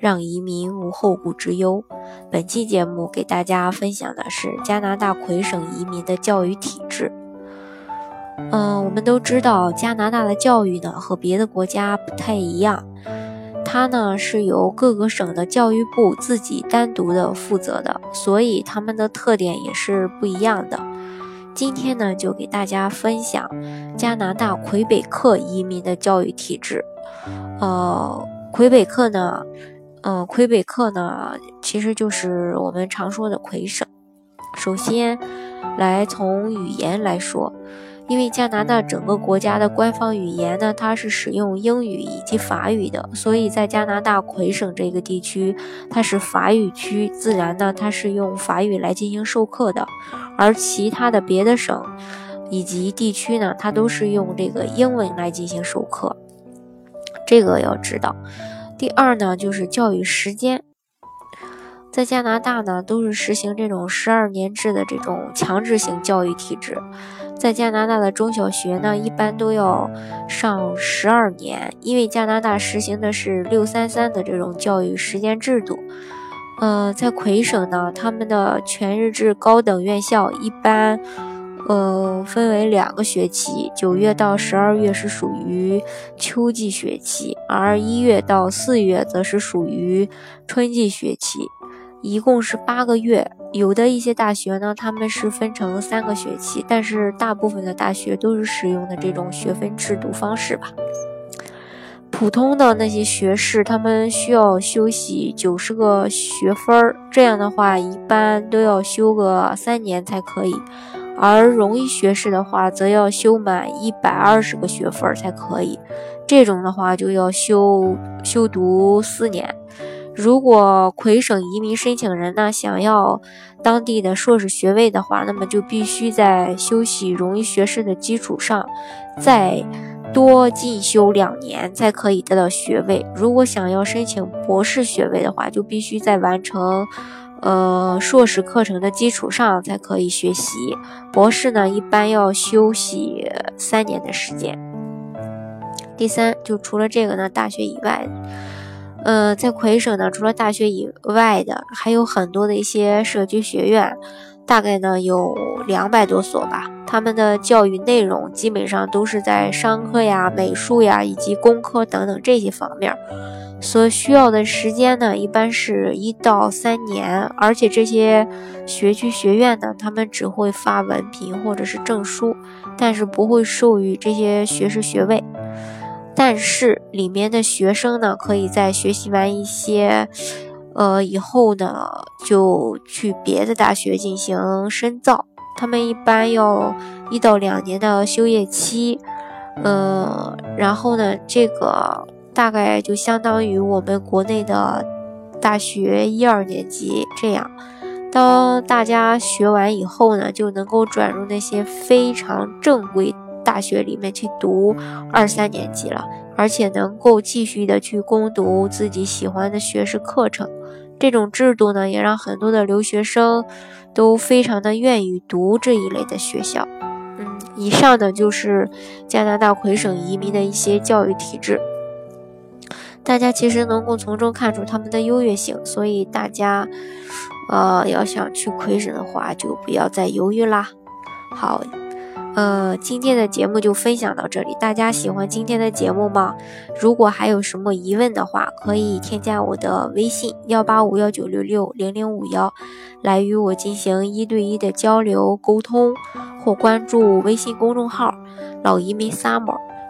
让移民无后顾之忧。本期节目给大家分享的是加拿大魁省移民的教育体制。嗯，我们都知道加拿大的教育呢和别的国家不太一样，它呢是由各个省的教育部自己单独的负责的，所以他们的特点也是不一样的。今天呢，就给大家分享加拿大魁北克移民的教育体制。呃，魁北克呢，嗯，魁北克呢，其实就是我们常说的魁省。首先，来从语言来说，因为加拿大整个国家的官方语言呢，它是使用英语以及法语的，所以在加拿大魁省这个地区，它是法语区，自然呢，它是用法语来进行授课的。而其他的别的省以及地区呢，它都是用这个英文来进行授课，这个要知道。第二呢，就是教育时间，在加拿大呢都是实行这种十二年制的这种强制性教育体制，在加拿大的中小学呢一般都要上十二年，因为加拿大实行的是六三三的这种教育时间制度。呃，在魁省呢，他们的全日制高等院校一般，呃，分为两个学期，九月到十二月是属于秋季学期，而一月到四月则是属于春季学期，一共是八个月。有的一些大学呢，他们是分成三个学期，但是大部分的大学都是使用的这种学分制度方式吧。普通的那些学士，他们需要修习九十个学分儿，这样的话，一般都要修个三年才可以；而荣誉学士的话，则要修满一百二十个学分才可以。这种的话，就要修修读四年。如果魁省移民申请人呢，想要当地的硕士学位的话，那么就必须在修习荣誉学士的基础上，再。多进修两年才可以得到学位。如果想要申请博士学位的话，就必须在完成，呃，硕士课程的基础上才可以学习。博士呢，一般要休息三年的时间。第三，就除了这个呢，大学以外，呃，在魁省呢，除了大学以外的，还有很多的一些社区学院。大概呢有两百多所吧，他们的教育内容基本上都是在商科呀、美术呀以及工科等等这些方面，所需要的时间呢一般是一到三年，而且这些学区学院呢，他们只会发文凭或者是证书，但是不会授予这些学士学位，但是里面的学生呢，可以在学习完一些。呃，以后呢，就去别的大学进行深造。他们一般要一到两年的休业期，呃，然后呢，这个大概就相当于我们国内的大学一二年级这样。当大家学完以后呢，就能够转入那些非常正规大学里面去读二三年级了，而且能够继续的去攻读自己喜欢的学士课程。这种制度呢，也让很多的留学生都非常的愿意读这一类的学校。嗯，以上呢就是加拿大魁省移民的一些教育体制，大家其实能够从中看出他们的优越性，所以大家，呃，要想去魁省的话，就不要再犹豫啦。好。呃，今天的节目就分享到这里。大家喜欢今天的节目吗？如果还有什么疑问的话，可以添加我的微信幺八五幺九六六零零五幺，来与我进行一对一的交流沟通，或关注微信公众号“老移民 summer”，